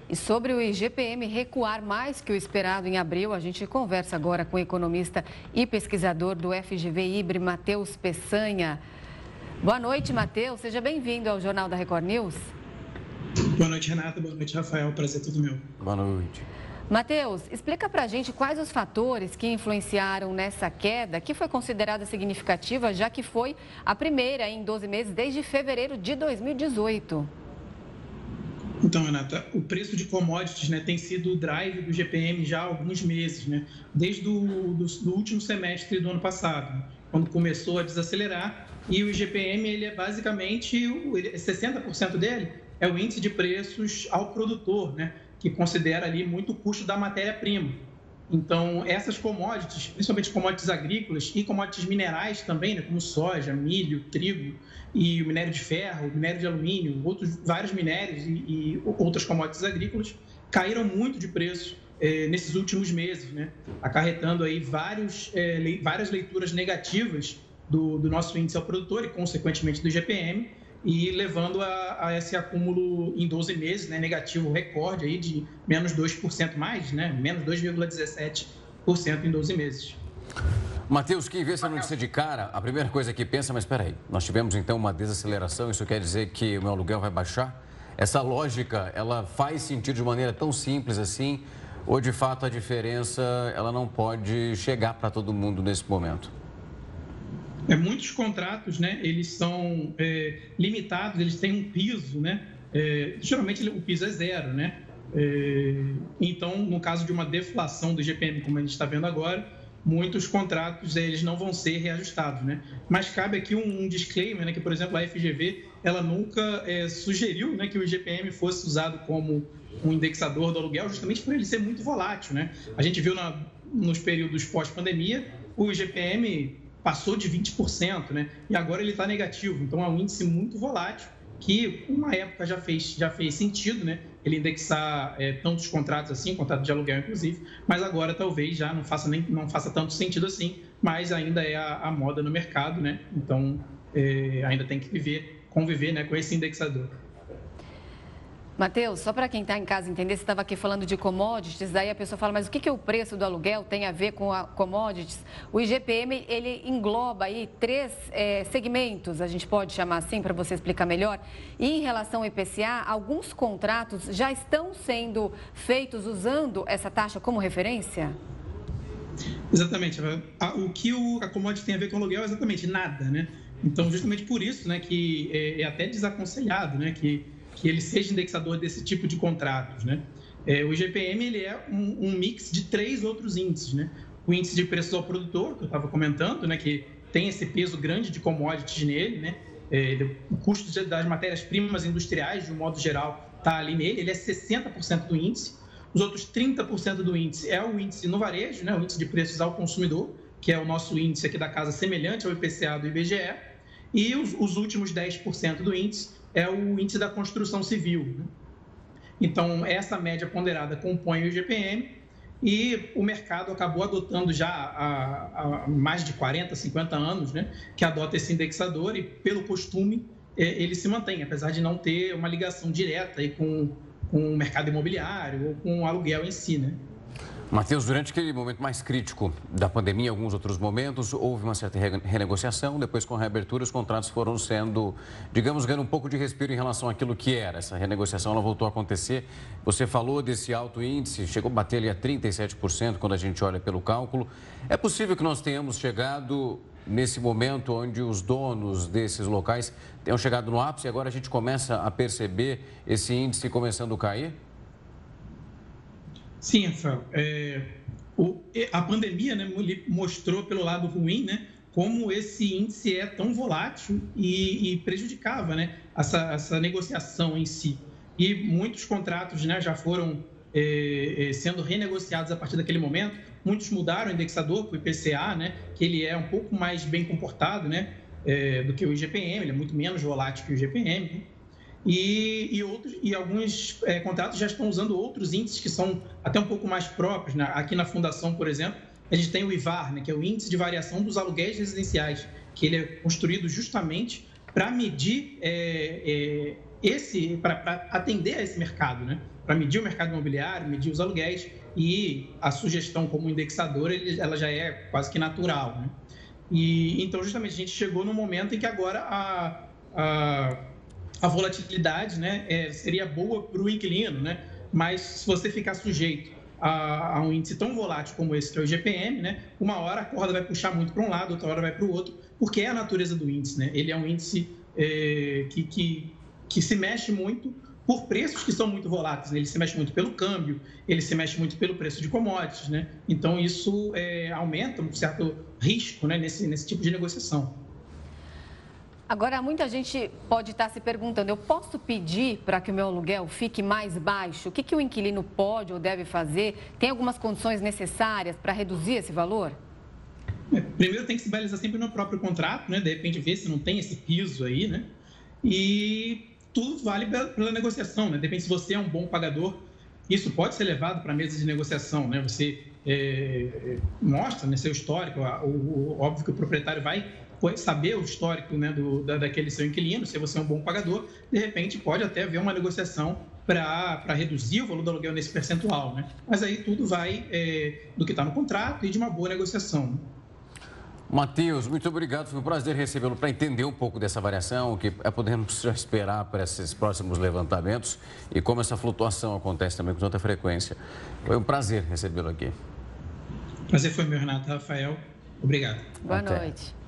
E sobre o IGPM recuar mais que o esperado em abril, a gente conversa agora com o economista e pesquisador do FGV Ibre, Matheus Peçanha. Boa noite, Matheus. Seja bem-vindo ao Jornal da Record News. Boa noite, Renata. Boa noite, Rafael. Prazer tudo meu. Boa noite. Matheus, explica para a gente quais os fatores que influenciaram nessa queda, que foi considerada significativa, já que foi a primeira em 12 meses desde fevereiro de 2018. Então, Renata, o preço de commodities né, tem sido o drive do GPM já há alguns meses, né? desde o do, do último semestre do ano passado, quando começou a desacelerar. E o IGPM, ele é basicamente, 60% dele é o índice de preços ao produtor, né? Que considera ali muito o custo da matéria-prima. Então, essas commodities, principalmente commodities agrícolas e commodities minerais também, né, como soja, milho, trigo e o minério de ferro, o minério de alumínio, outros vários minérios e, e outras commodities agrícolas, caíram muito de preço eh, nesses últimos meses, né, acarretando aí vários, eh, le, várias leituras negativas do, do nosso índice ao produtor e, consequentemente, do GPM, e levando a, a, esse acúmulo em 12 meses, né, negativo recorde aí de menos 2% mais, né, menos 2,17% em 12 meses. Matheus, quem vê essa notícia de cara, a primeira coisa que pensa, mas espera aí, nós tivemos então uma desaceleração, isso quer dizer que o meu aluguel vai baixar? Essa lógica, ela faz sentido de maneira tão simples assim, ou de fato a diferença, ela não pode chegar para todo mundo nesse momento? É, muitos contratos, né, eles são é, limitados, eles têm um piso, né? É, geralmente o piso é zero, né? É, então, no caso de uma deflação do GPM, como a gente está vendo agora, muitos contratos eles não vão ser reajustados, né? Mas cabe aqui um, um disclaimer, né? Que, por exemplo, a FGV ela nunca é, sugeriu, né, que o IGPM fosse usado como um indexador do aluguel, justamente por ele ser muito volátil, né? A gente viu na, nos períodos pós-pandemia o IGPM passou de 20%, né? E agora ele está negativo. Então é um índice muito volátil que uma época já fez, já fez sentido, né? Ele indexar é, tantos contratos assim, contrato de aluguel inclusive, mas agora talvez já não faça, nem, não faça tanto sentido assim, mas ainda é a, a moda no mercado, né? Então é, ainda tem que viver, conviver né, com esse indexador. Matheus, só para quem está em casa entender, você estava aqui falando de commodities, daí a pessoa fala, mas o que, que o preço do aluguel tem a ver com a commodities? O IGPM, ele engloba aí três é, segmentos, a gente pode chamar assim, para você explicar melhor. E em relação ao IPCA, alguns contratos já estão sendo feitos usando essa taxa como referência? Exatamente. O que a commodity tem a ver com o aluguel é exatamente nada, né? Então, justamente por isso, né, que é, é até desaconselhado, né, que que ele seja indexador desse tipo de contratos, né? É, o IGPM ele é um, um, mix de três outros índices, né? O índice de preços ao produtor, que eu estava comentando, né? Que tem esse peso grande de commodities nele, né? É, o custo das matérias-primas industriais, de um modo geral, está ali nele. Ele é 60% do índice. Os outros 30% do índice é o índice no varejo, né? O índice de preços ao consumidor, que é o nosso índice aqui da casa semelhante ao IPCA do IBGE. E os, os últimos 10% do índice é o índice da construção civil. Né? Então, essa média ponderada compõe o IGPM e o mercado acabou adotando já há, há mais de 40, 50 anos, né, que adota esse indexador e, pelo costume, é, ele se mantém, apesar de não ter uma ligação direta aí com, com o mercado imobiliário ou com o aluguel em si. Né? Matheus, durante aquele momento mais crítico da pandemia, em alguns outros momentos, houve uma certa renegociação. Depois, com a reabertura, os contratos foram sendo, digamos, ganhando um pouco de respiro em relação àquilo que era. Essa renegociação ela voltou a acontecer. Você falou desse alto índice, chegou a bater ali a 37% quando a gente olha pelo cálculo. É possível que nós tenhamos chegado nesse momento onde os donos desses locais tenham chegado no ápice e agora a gente começa a perceber esse índice começando a cair? Sim, Rafael. É, o, a pandemia né, mostrou pelo lado ruim, né, como esse índice é tão volátil e, e prejudicava né, essa, essa, negociação em si. E muitos contratos né, já foram é, é, sendo renegociados a partir daquele momento. Muitos mudaram o indexador para o IPCA, né, que ele é um pouco mais bem comportado né, é, do que o IGPM, ele é muito menos volátil que o IGPM. E, e, outros, e alguns é, contratos já estão usando outros índices que são até um pouco mais próprios. Né? Aqui na Fundação, por exemplo, a gente tem o IVAR, né, que é o Índice de Variação dos Aluguéis Residenciais, que ele é construído justamente para medir é, é, esse, para atender a esse mercado, né? para medir o mercado imobiliário, medir os aluguéis e a sugestão como indexador, ele, ela já é quase que natural. Né? E, então, justamente, a gente chegou no momento em que agora a, a a volatilidade né, é, seria boa para o inquilino, né? mas se você ficar sujeito a, a, um índice tão volátil como esse, que é o GPM, né, uma hora a corda vai puxar muito para um lado, outra hora vai para o outro, porque é a natureza do índice. Né? Ele é um índice é, que, que, que se mexe muito por preços que são muito voláteis. Né? Ele se mexe muito pelo câmbio, ele se mexe muito pelo preço de commodities. Né? Então, isso é, aumenta um certo risco né, nesse, nesse tipo de negociação. Agora, muita gente pode estar se perguntando: eu posso pedir para que o meu aluguel fique mais baixo? O que, que o inquilino pode ou deve fazer? Tem algumas condições necessárias para reduzir esse valor? É, primeiro, tem que se balizar sempre no próprio contrato, né? De repente, ver se não tem esse piso aí, né? E tudo vale pela negociação, né? Depende se você é um bom pagador. Isso pode ser levado para a mesa de negociação, né? Você é, é mostra né, seu histórico, o, o, óbvio que o proprietário vai saber o histórico né, do, da, daquele seu inquilino, se você é um bom pagador, de repente pode até haver uma negociação para reduzir o valor do aluguel nesse percentual. Né? Mas aí tudo vai é, do que está no contrato e de uma boa negociação. Matheus, muito obrigado. Foi um prazer recebê-lo para entender um pouco dessa variação, o que é, podemos esperar para esses próximos levantamentos e como essa flutuação acontece também com tanta frequência. Foi um prazer recebê-lo aqui. Prazer foi meu, Renato. Rafael, obrigado. Boa Até. noite.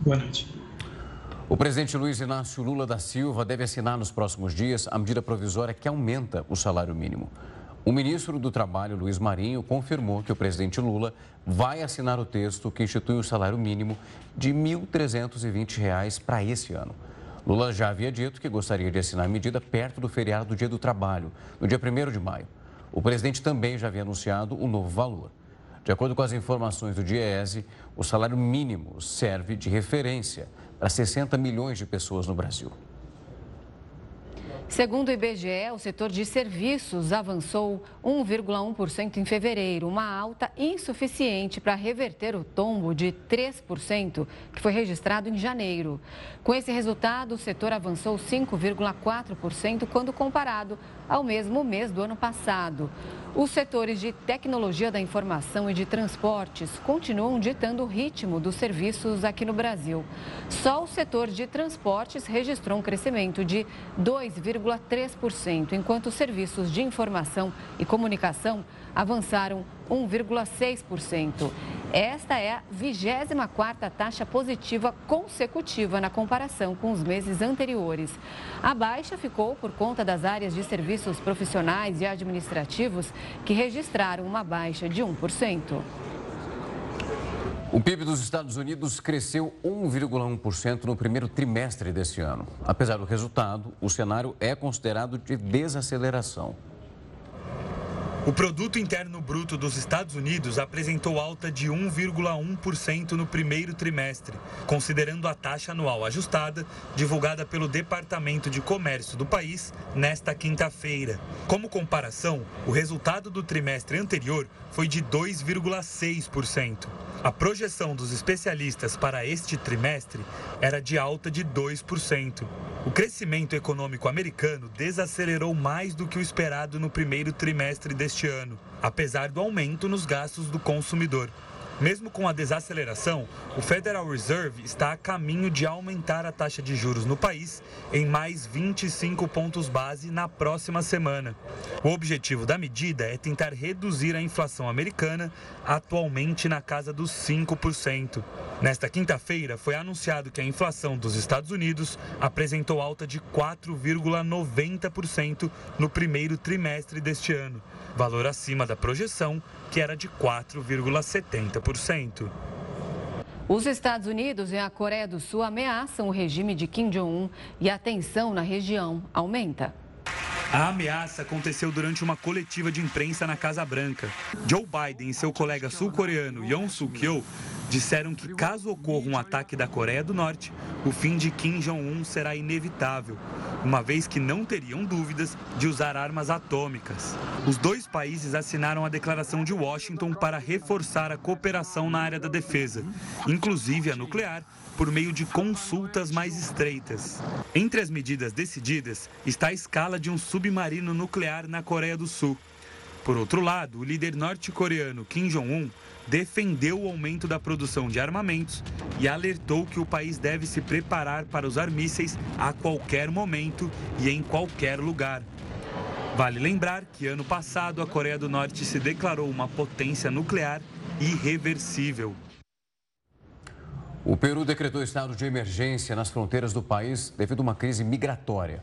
Boa noite. O presidente Luiz Inácio Lula da Silva deve assinar nos próximos dias a medida provisória que aumenta o salário mínimo. O ministro do Trabalho, Luiz Marinho, confirmou que o presidente Lula vai assinar o texto que institui o salário mínimo de R$ 1.320 para esse ano. Lula já havia dito que gostaria de assinar a medida perto do feriado do Dia do Trabalho, no dia 1 de maio. O presidente também já havia anunciado o novo valor. De acordo com as informações do DIEESE, o salário mínimo serve de referência para 60 milhões de pessoas no Brasil. Segundo o IBGE, o setor de serviços avançou 1,1% em fevereiro, uma alta insuficiente para reverter o tombo de 3% que foi registrado em janeiro. Com esse resultado, o setor avançou 5,4% quando comparado ao mesmo mês do ano passado. Os setores de tecnologia da informação e de transportes continuam ditando o ritmo dos serviços aqui no Brasil. Só o setor de transportes registrou um crescimento de 2,3%, enquanto os serviços de informação e comunicação avançaram 1,6%. Esta é a 24ª taxa positiva consecutiva na comparação com os meses anteriores. A baixa ficou por conta das áreas de serviços profissionais e administrativos, que registraram uma baixa de 1%. O PIB dos Estados Unidos cresceu 1,1% no primeiro trimestre deste ano. Apesar do resultado, o cenário é considerado de desaceleração. O produto interno bruto dos Estados Unidos apresentou alta de 1,1% no primeiro trimestre, considerando a taxa anual ajustada divulgada pelo Departamento de Comércio do país nesta quinta-feira. Como comparação, o resultado do trimestre anterior foi de 2,6%. A projeção dos especialistas para este trimestre era de alta de 2%. O crescimento econômico americano desacelerou mais do que o esperado no primeiro trimestre deste ano, apesar do aumento nos gastos do consumidor. Mesmo com a desaceleração, o Federal Reserve está a caminho de aumentar a taxa de juros no país em mais 25 pontos base na próxima semana. O objetivo da medida é tentar reduzir a inflação americana, atualmente na casa dos 5%. Nesta quinta-feira, foi anunciado que a inflação dos Estados Unidos apresentou alta de 4,90% no primeiro trimestre deste ano, valor acima da projeção, que era de 4,70%. Os Estados Unidos e a Coreia do Sul ameaçam o regime de Kim Jong-un e a tensão na região aumenta. A ameaça aconteceu durante uma coletiva de imprensa na Casa Branca. Joe Biden e seu colega sul-coreano Yoon Suk-yeol disseram que caso ocorra um ataque da Coreia do Norte, o fim de Kim Jong-un será inevitável, uma vez que não teriam dúvidas de usar armas atômicas. Os dois países assinaram a declaração de Washington para reforçar a cooperação na área da defesa, inclusive a nuclear, por meio de consultas mais estreitas. Entre as medidas decididas está a escala de um submarino nuclear na Coreia do Sul. Por outro lado, o líder norte-coreano Kim Jong-un defendeu o aumento da produção de armamentos e alertou que o país deve se preparar para usar mísseis a qualquer momento e em qualquer lugar. Vale lembrar que ano passado a Coreia do Norte se declarou uma potência nuclear irreversível. O Peru decretou estado de emergência nas fronteiras do país devido a uma crise migratória.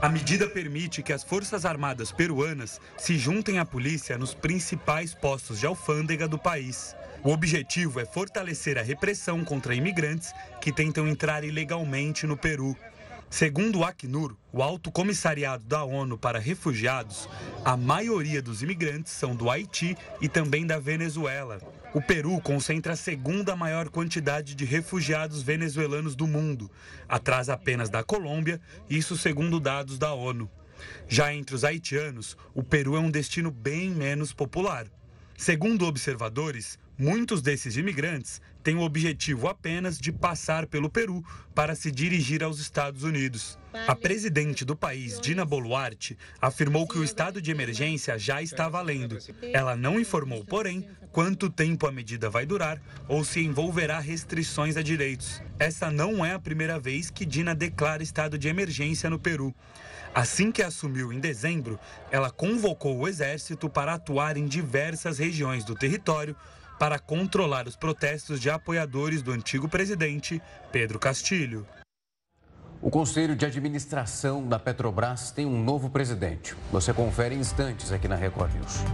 A medida permite que as Forças Armadas peruanas se juntem à polícia nos principais postos de alfândega do país. O objetivo é fortalecer a repressão contra imigrantes que tentam entrar ilegalmente no Peru. Segundo o Acnur, o Alto Comissariado da ONU para Refugiados, a maioria dos imigrantes são do Haiti e também da Venezuela. O Peru concentra a segunda maior quantidade de refugiados venezuelanos do mundo, atrás apenas da Colômbia, isso segundo dados da ONU. Já entre os haitianos, o Peru é um destino bem menos popular. Segundo observadores, muitos desses imigrantes têm o objetivo apenas de passar pelo Peru para se dirigir aos Estados Unidos. A presidente do país, Dina Boluarte, afirmou que o estado de emergência já está valendo. Ela não informou, porém, quanto tempo a medida vai durar ou se envolverá restrições a direitos. Essa não é a primeira vez que Dina declara estado de emergência no Peru. Assim que assumiu em dezembro, ela convocou o exército para atuar em diversas regiões do território para controlar os protestos de apoiadores do antigo presidente Pedro Castilho. O Conselho de Administração da Petrobras tem um novo presidente. Você confere em instantes aqui na Record News.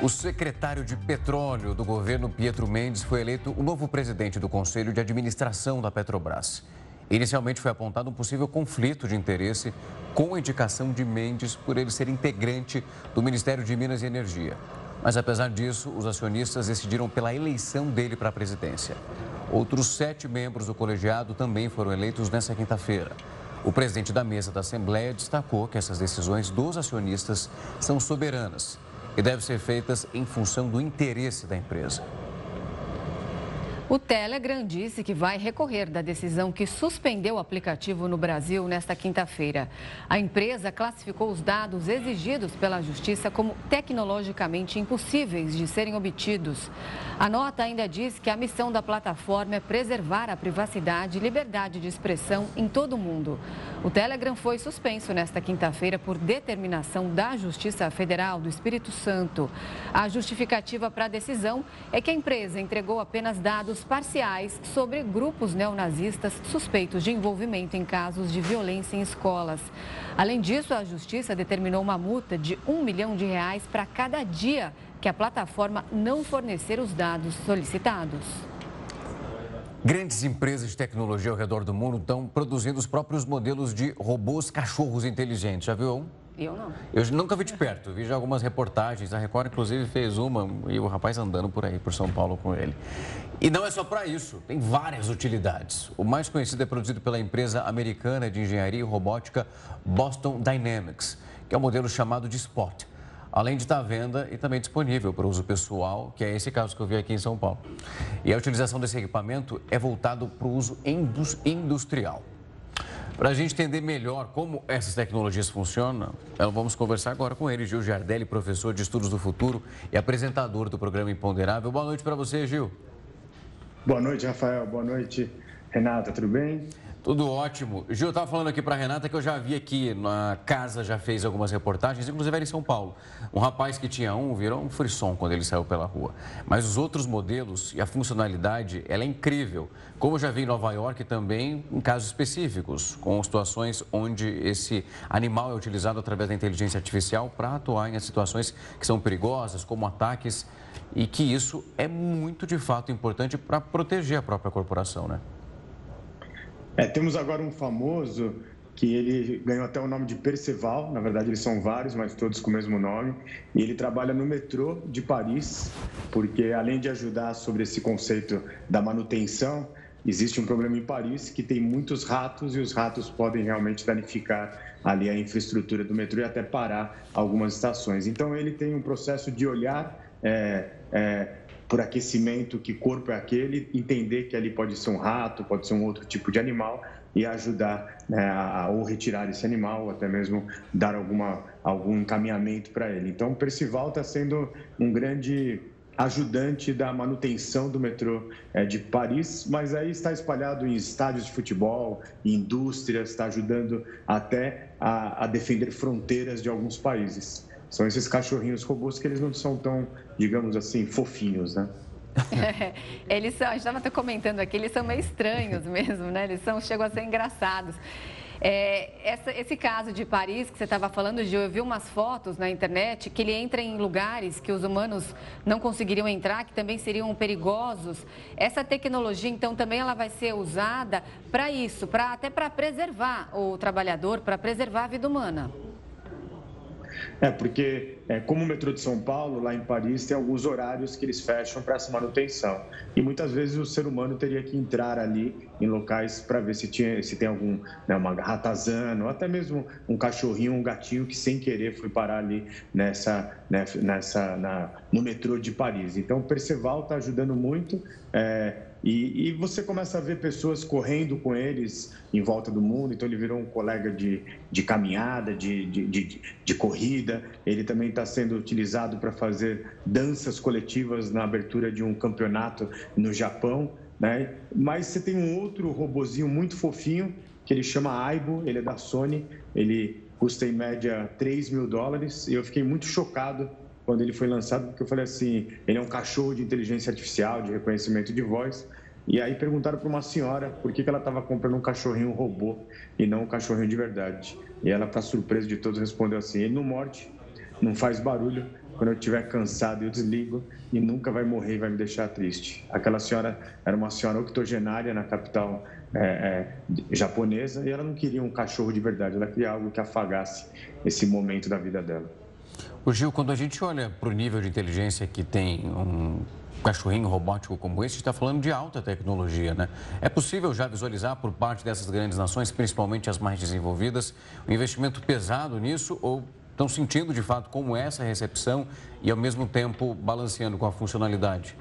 O secretário de Petróleo do governo Pietro Mendes foi eleito o novo presidente do Conselho de Administração da Petrobras. Inicialmente foi apontado um possível conflito de interesse com a indicação de Mendes por ele ser integrante do Ministério de Minas e Energia. Mas apesar disso, os acionistas decidiram pela eleição dele para a presidência. Outros sete membros do colegiado também foram eleitos nesta quinta-feira. O presidente da mesa da Assembleia destacou que essas decisões dos acionistas são soberanas e devem ser feitas em função do interesse da empresa. O Telegram disse que vai recorrer da decisão que suspendeu o aplicativo no Brasil nesta quinta-feira. A empresa classificou os dados exigidos pela Justiça como tecnologicamente impossíveis de serem obtidos. A nota ainda diz que a missão da plataforma é preservar a privacidade e liberdade de expressão em todo o mundo. O Telegram foi suspenso nesta quinta-feira por determinação da Justiça Federal do Espírito Santo. A justificativa para a decisão é que a empresa entregou apenas dados parciais sobre grupos neonazistas suspeitos de envolvimento em casos de violência em escolas. Além disso, a Justiça determinou uma multa de um milhão de reais para cada dia que a plataforma não fornecer os dados solicitados. Grandes empresas de tecnologia ao redor do mundo estão produzindo os próprios modelos de robôs cachorros inteligentes. Já viu um? Eu não. Eu nunca vi de perto, vi já algumas reportagens. A Record, inclusive, fez uma e o rapaz andando por aí, por São Paulo com ele. E não é só para isso, tem várias utilidades. O mais conhecido é produzido pela empresa americana de engenharia e robótica Boston Dynamics, que é o um modelo chamado de Spot. Além de estar à venda e também disponível para uso pessoal, que é esse caso que eu vi aqui em São Paulo. E a utilização desse equipamento é voltado para o uso industrial. Para a gente entender melhor como essas tecnologias funcionam, vamos conversar agora com ele, Gil Jardelli, professor de Estudos do Futuro e apresentador do programa Imponderável. Boa noite para você, Gil. Boa noite, Rafael. Boa noite, Renata. Tudo bem? Tudo ótimo. Gil, eu estava falando aqui para Renata que eu já vi aqui na casa, já fez algumas reportagens, inclusive era em São Paulo. Um rapaz que tinha um virou um frisson quando ele saiu pela rua. Mas os outros modelos e a funcionalidade, ela é incrível. Como eu já vi em Nova York também em casos específicos, com situações onde esse animal é utilizado através da inteligência artificial para atuar em situações que são perigosas, como ataques, e que isso é muito de fato importante para proteger a própria corporação, né? É, temos agora um famoso que ele ganhou até o nome de Perceval, na verdade eles são vários, mas todos com o mesmo nome, e ele trabalha no metrô de Paris, porque além de ajudar sobre esse conceito da manutenção, existe um problema em Paris que tem muitos ratos e os ratos podem realmente danificar ali a infraestrutura do metrô e até parar algumas estações. Então ele tem um processo de olhar é, é, por aquecimento, que corpo é aquele, entender que ali pode ser um rato, pode ser um outro tipo de animal e ajudar né, a, ou retirar esse animal, ou até mesmo dar alguma, algum encaminhamento para ele. Então, o Percival está sendo um grande ajudante da manutenção do metrô é, de Paris, mas aí está espalhado em estádios de futebol, em indústrias, está ajudando até a, a defender fronteiras de alguns países são esses cachorrinhos robôs que eles não são tão, digamos assim, fofinhos, né? eles são, a gente estava até comentando aqui, eles são meio estranhos mesmo, né? Eles são, chegam a ser engraçados. É, essa, esse caso de Paris que você estava falando, Gil, eu vi umas fotos na internet que ele entra em lugares que os humanos não conseguiriam entrar, que também seriam perigosos. Essa tecnologia, então, também ela vai ser usada para isso, pra, até para preservar o trabalhador, para preservar a vida humana. É, porque é, como o metrô de São Paulo, lá em Paris, tem alguns horários que eles fecham para essa manutenção. E muitas vezes o ser humano teria que entrar ali em locais para ver se, tinha, se tem algum, né, uma ratazana, ou até mesmo um cachorrinho, um gatinho que sem querer foi parar ali nessa, né, nessa, na, no metrô de Paris. Então o Perceval está ajudando muito. É, e, e, você começa a ver pessoas correndo com eles em volta do mundo. Então, ele virou um colega de, de caminhada, de, de, de, de corrida. Ele também está sendo utilizado para fazer danças coletivas na abertura de um campeonato no Japão. Né? Mas você tem um outro robozinho muito fofinho, que ele chama Aibo, ele é da Sony. Ele custa em média 3 mil dólares. E eu fiquei muito chocado quando ele foi lançado, porque eu falei assim, ele é um cachorro de inteligência artificial, de reconhecimento de voz. E aí perguntaram para uma senhora por que, que ela estava comprando um cachorrinho robô e não um cachorrinho de verdade. E ela, para surpresa de todos, respondeu assim: ele não morde, não faz barulho. Quando eu estiver cansado, eu desligo e nunca vai morrer e vai me deixar triste. Aquela senhora era uma senhora octogenária na capital é, é, japonesa e ela não queria um cachorro de verdade, ela queria algo que afagasse esse momento da vida dela. O Gil, quando a gente olha para o nível de inteligência que tem um cachorrinho robótico como esse, está falando de alta tecnologia, né? É possível já visualizar por parte dessas grandes nações, principalmente as mais desenvolvidas, um investimento pesado nisso ou estão sentindo de fato como é essa recepção e ao mesmo tempo balanceando com a funcionalidade?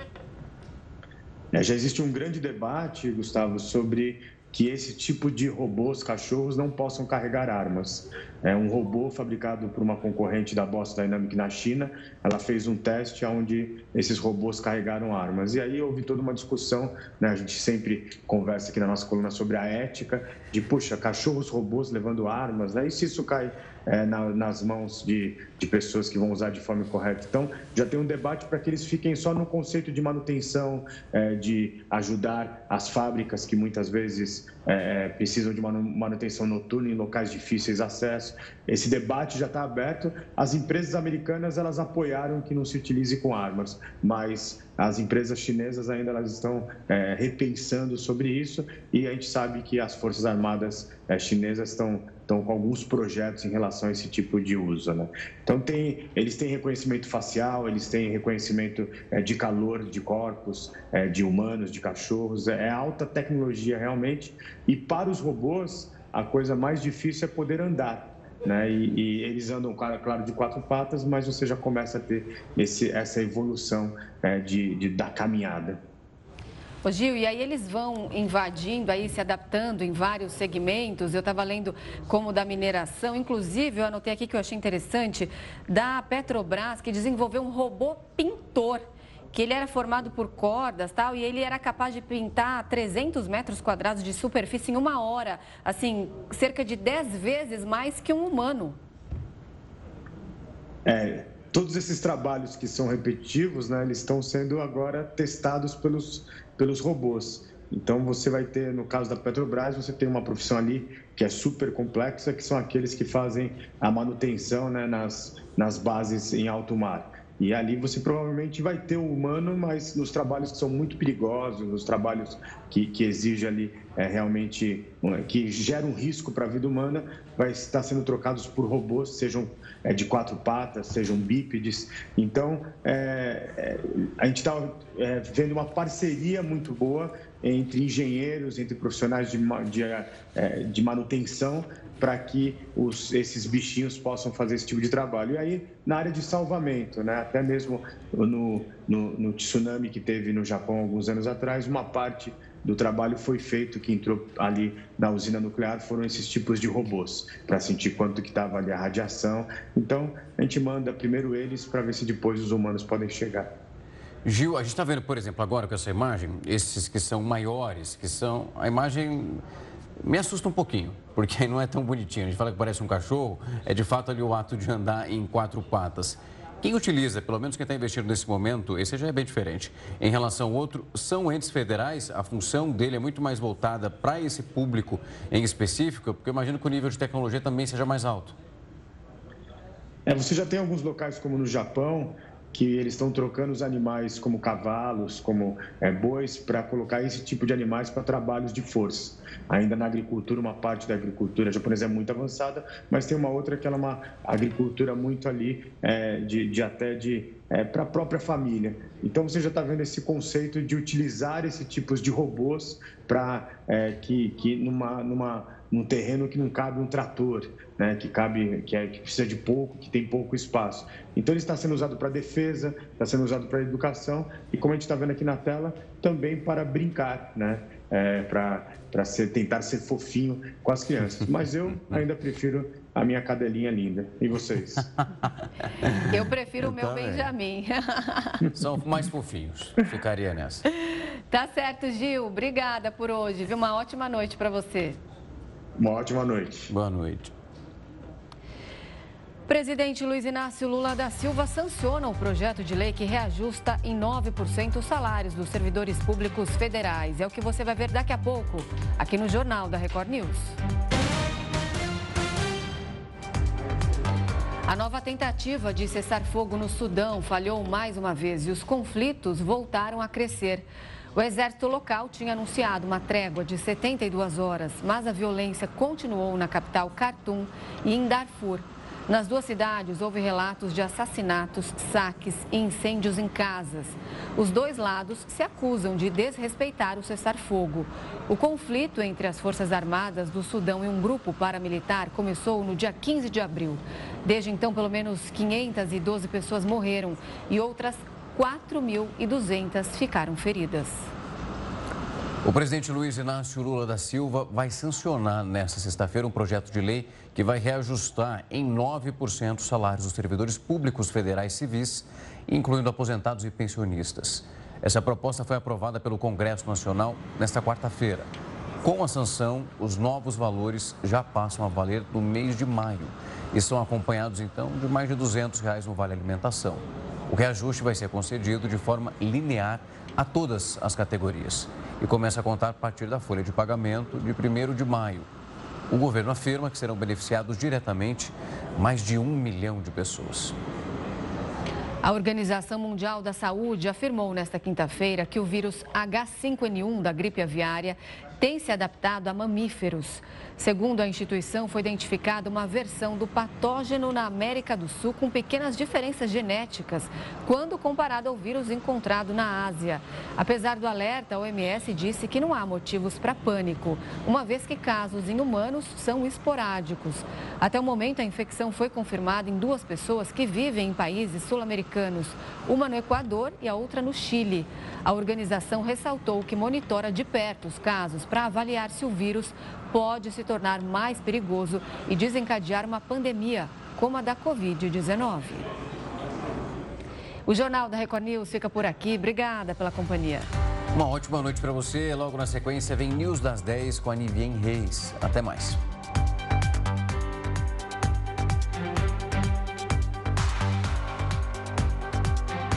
É, já existe um grande debate, Gustavo, sobre que esse tipo de robôs, cachorros, não possam carregar armas. É um robô fabricado por uma concorrente da Boston Dynamics na China. Ela fez um teste onde esses robôs carregaram armas. E aí houve toda uma discussão, né? a gente sempre conversa aqui na nossa coluna sobre a ética, de, puxa, cachorros robôs levando armas, né? e se isso cai é, na, nas mãos de, de pessoas que vão usar de forma correta. Então, já tem um debate para que eles fiquem só no conceito de manutenção, é, de ajudar as fábricas que muitas vezes é, é precisam de manutenção noturna em locais difíceis de acesso. Esse debate já está aberto. As empresas americanas elas apoiaram que não se utilize com armas, mas as empresas chinesas ainda elas estão é, repensando sobre isso e a gente sabe que as forças armadas é, chinesas estão estão com alguns projetos em relação a esse tipo de uso. Né? Então, tem, eles têm reconhecimento facial, eles têm reconhecimento é, de calor de corpos, é, de humanos, de cachorros. É, é alta tecnologia realmente. E para os robôs, a coisa mais difícil é poder andar. Né? E, e, eles andam, claro, de quatro patas, mas você já começa a ter esse, essa evolução é, de, de, da caminhada. Ô Gil, e aí eles vão invadindo, aí se adaptando em vários segmentos. Eu estava lendo como da mineração, inclusive eu anotei aqui que eu achei interessante, da Petrobras, que desenvolveu um robô pintor que ele era formado por cordas tal, e ele era capaz de pintar 300 metros quadrados de superfície em uma hora, assim, cerca de 10 vezes mais que um humano. É, todos esses trabalhos que são repetitivos, né, eles estão sendo agora testados pelos pelos robôs. Então você vai ter, no caso da Petrobras, você tem uma profissão ali que é super complexa, que são aqueles que fazem a manutenção né, nas, nas bases em alto mar. E ali você provavelmente vai ter o humano, mas nos trabalhos que são muito perigosos, nos trabalhos que, que exigem ali é, realmente, que geram um risco para a vida humana, vai estar sendo trocados por robôs, sejam é, de quatro patas, sejam bípedes. Então, é, é a gente está é, vendo uma parceria muito boa entre engenheiros, entre profissionais de, de, é, de manutenção, para que os, esses bichinhos possam fazer esse tipo de trabalho. E aí, na área de salvamento, né? até mesmo no, no, no tsunami que teve no Japão alguns anos atrás, uma parte do trabalho foi feito que entrou ali na usina nuclear foram esses tipos de robôs para sentir quanto que estava ali a radiação. Então a gente manda primeiro eles para ver se depois os humanos podem chegar. Gil, a gente está vendo, por exemplo, agora com essa imagem, esses que são maiores, que são. A imagem me assusta um pouquinho, porque não é tão bonitinho. A gente fala que parece um cachorro, é de fato ali o ato de andar em quatro patas. Quem utiliza, pelo menos quem está investindo nesse momento, esse já é bem diferente. Em relação ao outro, são entes federais, a função dele é muito mais voltada para esse público em específico, porque eu imagino que o nível de tecnologia também seja mais alto. É, você já tem alguns locais como no Japão, que eles estão trocando os animais como cavalos, como é, bois, para colocar esse tipo de animais para trabalhos de força. Ainda na agricultura, uma parte da agricultura japonesa é muito avançada, mas tem uma outra que é uma agricultura muito ali, é, de, de, até de é, para a própria família. Então você já está vendo esse conceito de utilizar esse tipos de robôs para é, que, que numa, numa num terreno que não cabe um trator, né, que cabe, que, é, que precisa de pouco, que tem pouco espaço. Então ele está sendo usado para defesa, está sendo usado para educação e como a gente está vendo aqui na tela, também para brincar, né, é, para para tentar ser fofinho com as crianças. Mas eu ainda prefiro a minha cadelinha linda. E vocês? Eu prefiro eu o meu também. Benjamin. São mais fofinhos. Ficaria nessa. Tá certo, Gil. Obrigada por hoje. Viu? Uma ótima noite para você. Uma ótima noite. Boa noite. Presidente Luiz Inácio Lula da Silva sanciona o projeto de lei que reajusta em 9% os salários dos servidores públicos federais. É o que você vai ver daqui a pouco, aqui no Jornal da Record News. A nova tentativa de cessar fogo no Sudão falhou mais uma vez e os conflitos voltaram a crescer. O exército local tinha anunciado uma trégua de 72 horas, mas a violência continuou na capital Khartoum e em Darfur. Nas duas cidades, houve relatos de assassinatos, saques e incêndios em casas. Os dois lados se acusam de desrespeitar o cessar-fogo. O conflito entre as Forças Armadas do Sudão e um grupo paramilitar começou no dia 15 de abril. Desde então, pelo menos 512 pessoas morreram e outras 4.200 ficaram feridas. O presidente Luiz Inácio Lula da Silva vai sancionar nesta sexta-feira um projeto de lei que vai reajustar em 9% os salários dos servidores públicos federais civis, incluindo aposentados e pensionistas. Essa proposta foi aprovada pelo Congresso Nacional nesta quarta-feira. Com a sanção, os novos valores já passam a valer no mês de maio e são acompanhados, então, de mais de 200 reais no Vale Alimentação. O reajuste vai ser concedido de forma linear a todas as categorias e começa a contar a partir da folha de pagamento de 1 de maio. O governo afirma que serão beneficiados diretamente mais de um milhão de pessoas. A Organização Mundial da Saúde afirmou nesta quinta-feira que o vírus H5N1 da gripe aviária tem se adaptado a mamíferos. Segundo a instituição, foi identificada uma versão do patógeno na América do Sul com pequenas diferenças genéticas, quando comparado ao vírus encontrado na Ásia. Apesar do alerta, a OMS disse que não há motivos para pânico, uma vez que casos em humanos são esporádicos. Até o momento, a infecção foi confirmada em duas pessoas que vivem em países sul-americanos, uma no Equador e a outra no Chile. A organização ressaltou que monitora de perto os casos para avaliar se o vírus pode se tornar mais perigoso e desencadear uma pandemia, como a da Covid-19. O Jornal da Record News fica por aqui. Obrigada pela companhia. Uma ótima noite para você. Logo na sequência vem News das 10 com a Nivien Reis. Até mais.